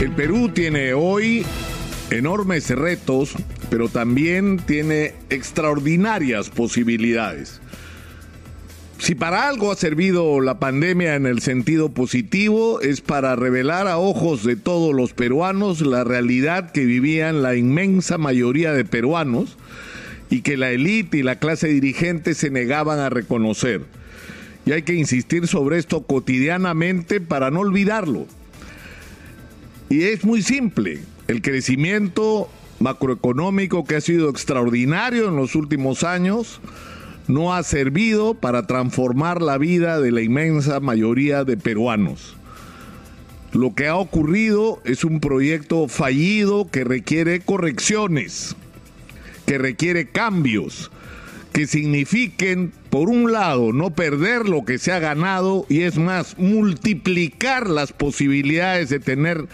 El Perú tiene hoy enormes retos, pero también tiene extraordinarias posibilidades. Si para algo ha servido la pandemia en el sentido positivo, es para revelar a ojos de todos los peruanos la realidad que vivían la inmensa mayoría de peruanos y que la élite y la clase dirigente se negaban a reconocer. Y hay que insistir sobre esto cotidianamente para no olvidarlo. Y es muy simple. El crecimiento macroeconómico que ha sido extraordinario en los últimos años no ha servido para transformar la vida de la inmensa mayoría de peruanos. Lo que ha ocurrido es un proyecto fallido que requiere correcciones, que requiere cambios, que signifiquen, por un lado, no perder lo que se ha ganado y es más, multiplicar las posibilidades de tener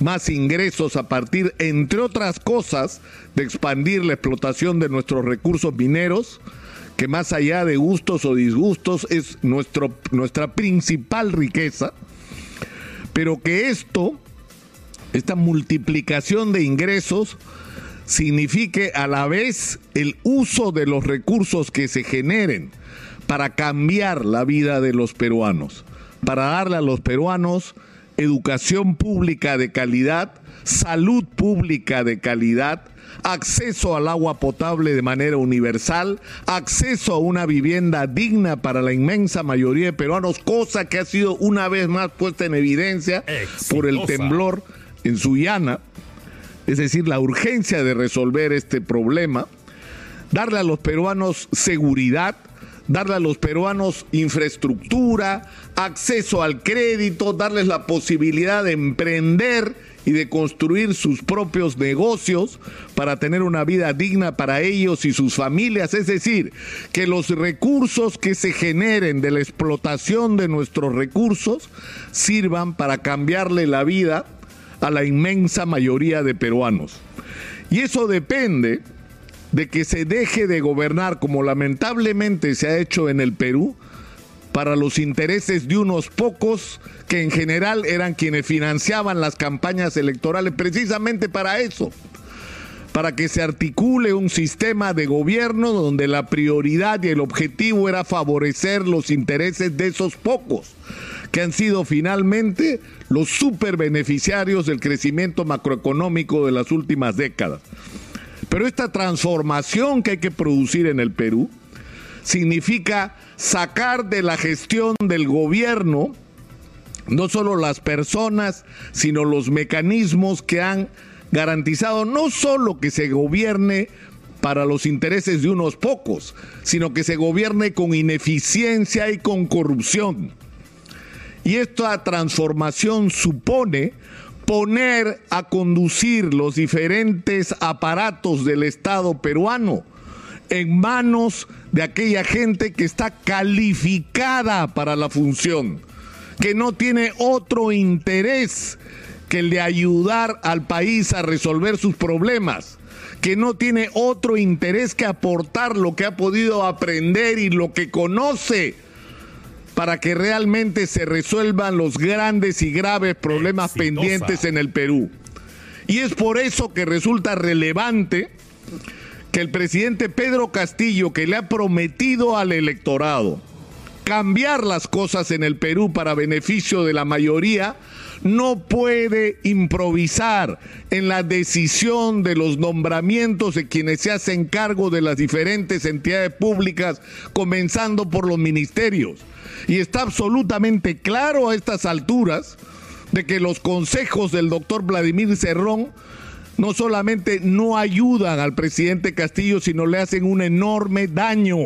más ingresos a partir, entre otras cosas, de expandir la explotación de nuestros recursos mineros, que más allá de gustos o disgustos es nuestro, nuestra principal riqueza, pero que esto, esta multiplicación de ingresos, signifique a la vez el uso de los recursos que se generen para cambiar la vida de los peruanos, para darle a los peruanos educación pública de calidad, salud pública de calidad, acceso al agua potable de manera universal, acceso a una vivienda digna para la inmensa mayoría de peruanos, cosa que ha sido una vez más puesta en evidencia por el temblor en Sullana, es decir, la urgencia de resolver este problema, darle a los peruanos seguridad, darle a los peruanos infraestructura, acceso al crédito, darles la posibilidad de emprender y de construir sus propios negocios para tener una vida digna para ellos y sus familias. Es decir, que los recursos que se generen de la explotación de nuestros recursos sirvan para cambiarle la vida a la inmensa mayoría de peruanos. Y eso depende de que se deje de gobernar como lamentablemente se ha hecho en el Perú para los intereses de unos pocos que en general eran quienes financiaban las campañas electorales precisamente para eso, para que se articule un sistema de gobierno donde la prioridad y el objetivo era favorecer los intereses de esos pocos que han sido finalmente los super beneficiarios del crecimiento macroeconómico de las últimas décadas. Pero esta transformación que hay que producir en el Perú significa sacar de la gestión del gobierno no solo las personas, sino los mecanismos que han garantizado no solo que se gobierne para los intereses de unos pocos, sino que se gobierne con ineficiencia y con corrupción. Y esta transformación supone poner a conducir los diferentes aparatos del Estado peruano en manos de aquella gente que está calificada para la función, que no tiene otro interés que el de ayudar al país a resolver sus problemas, que no tiene otro interés que aportar lo que ha podido aprender y lo que conoce para que realmente se resuelvan los grandes y graves problemas pendientes en el Perú. Y es por eso que resulta relevante que el presidente Pedro Castillo, que le ha prometido al electorado cambiar las cosas en el Perú para beneficio de la mayoría, no puede improvisar en la decisión de los nombramientos de quienes se hacen cargo de las diferentes entidades públicas, comenzando por los ministerios. Y está absolutamente claro a estas alturas de que los consejos del doctor Vladimir Cerrón no solamente no ayudan al presidente Castillo, sino le hacen un enorme daño.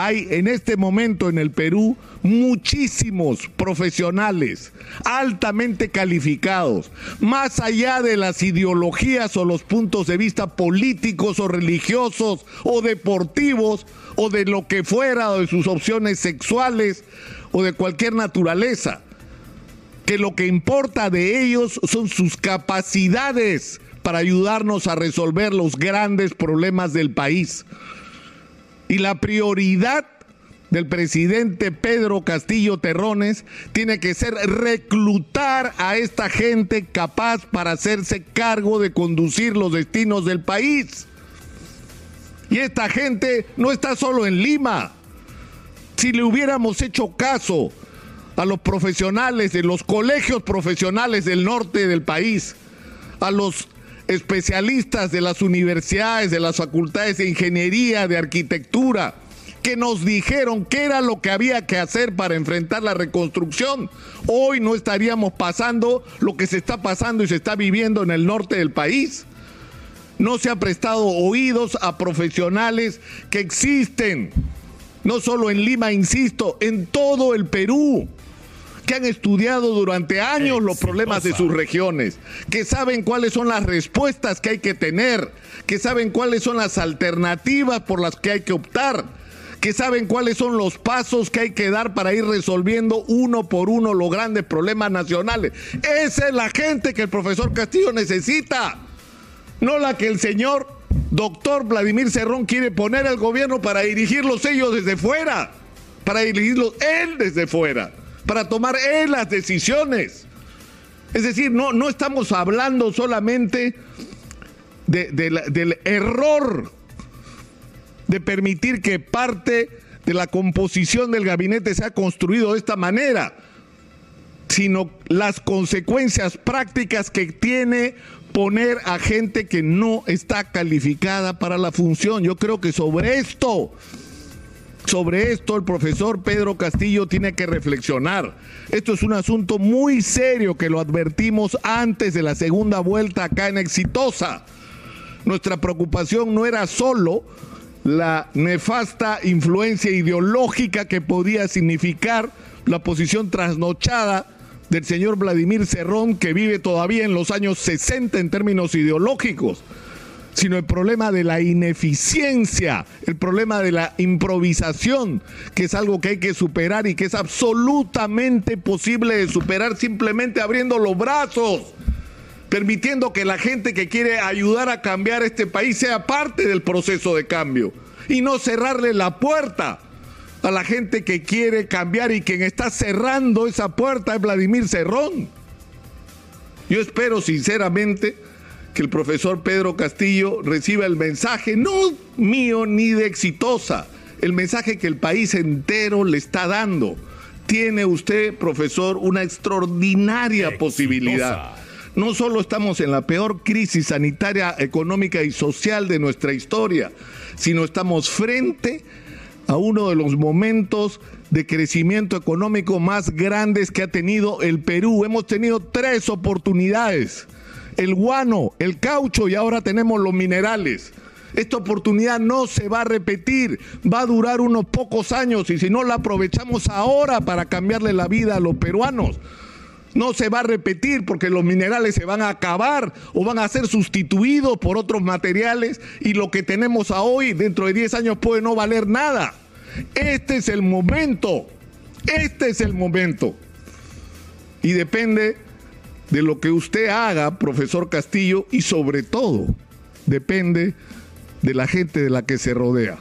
Hay en este momento en el Perú muchísimos profesionales altamente calificados, más allá de las ideologías o los puntos de vista políticos o religiosos o deportivos o de lo que fuera o de sus opciones sexuales o de cualquier naturaleza, que lo que importa de ellos son sus capacidades para ayudarnos a resolver los grandes problemas del país. Y la prioridad del presidente Pedro Castillo Terrones tiene que ser reclutar a esta gente capaz para hacerse cargo de conducir los destinos del país. Y esta gente no está solo en Lima. Si le hubiéramos hecho caso a los profesionales de los colegios profesionales del norte del país, a los especialistas de las universidades, de las facultades de ingeniería, de arquitectura, que nos dijeron qué era lo que había que hacer para enfrentar la reconstrucción. Hoy no estaríamos pasando lo que se está pasando y se está viviendo en el norte del país. No se ha prestado oídos a profesionales que existen, no solo en Lima, insisto, en todo el Perú que han estudiado durante años los problemas de sus regiones, que saben cuáles son las respuestas que hay que tener, que saben cuáles son las alternativas por las que hay que optar, que saben cuáles son los pasos que hay que dar para ir resolviendo uno por uno los grandes problemas nacionales. Esa es la gente que el profesor Castillo necesita, no la que el señor doctor Vladimir Cerrón quiere poner al gobierno para dirigirlos ellos desde fuera, para dirigirlos él desde fuera para tomar él las decisiones. Es decir, no, no estamos hablando solamente del error de permitir que parte de la composición del gabinete sea construido de esta manera, sino las consecuencias prácticas que tiene poner a gente que no está calificada para la función. Yo creo que sobre esto sobre esto el profesor Pedro Castillo tiene que reflexionar. Esto es un asunto muy serio que lo advertimos antes de la segunda vuelta acá en Exitosa. Nuestra preocupación no era solo la nefasta influencia ideológica que podía significar la posición trasnochada del señor Vladimir Cerrón, que vive todavía en los años 60 en términos ideológicos sino el problema de la ineficiencia, el problema de la improvisación, que es algo que hay que superar y que es absolutamente posible de superar simplemente abriendo los brazos, permitiendo que la gente que quiere ayudar a cambiar este país sea parte del proceso de cambio y no cerrarle la puerta a la gente que quiere cambiar y quien está cerrando esa puerta es Vladimir Cerrón. Yo espero sinceramente que el profesor Pedro Castillo reciba el mensaje, no mío ni de exitosa, el mensaje que el país entero le está dando. Tiene usted, profesor, una extraordinaria posibilidad. No solo estamos en la peor crisis sanitaria, económica y social de nuestra historia, sino estamos frente a uno de los momentos de crecimiento económico más grandes que ha tenido el Perú. Hemos tenido tres oportunidades el guano, el caucho y ahora tenemos los minerales. Esta oportunidad no se va a repetir, va a durar unos pocos años y si no la aprovechamos ahora para cambiarle la vida a los peruanos, no se va a repetir porque los minerales se van a acabar o van a ser sustituidos por otros materiales y lo que tenemos a hoy dentro de 10 años puede no valer nada. Este es el momento, este es el momento. Y depende de lo que usted haga, profesor Castillo, y sobre todo depende de la gente de la que se rodea.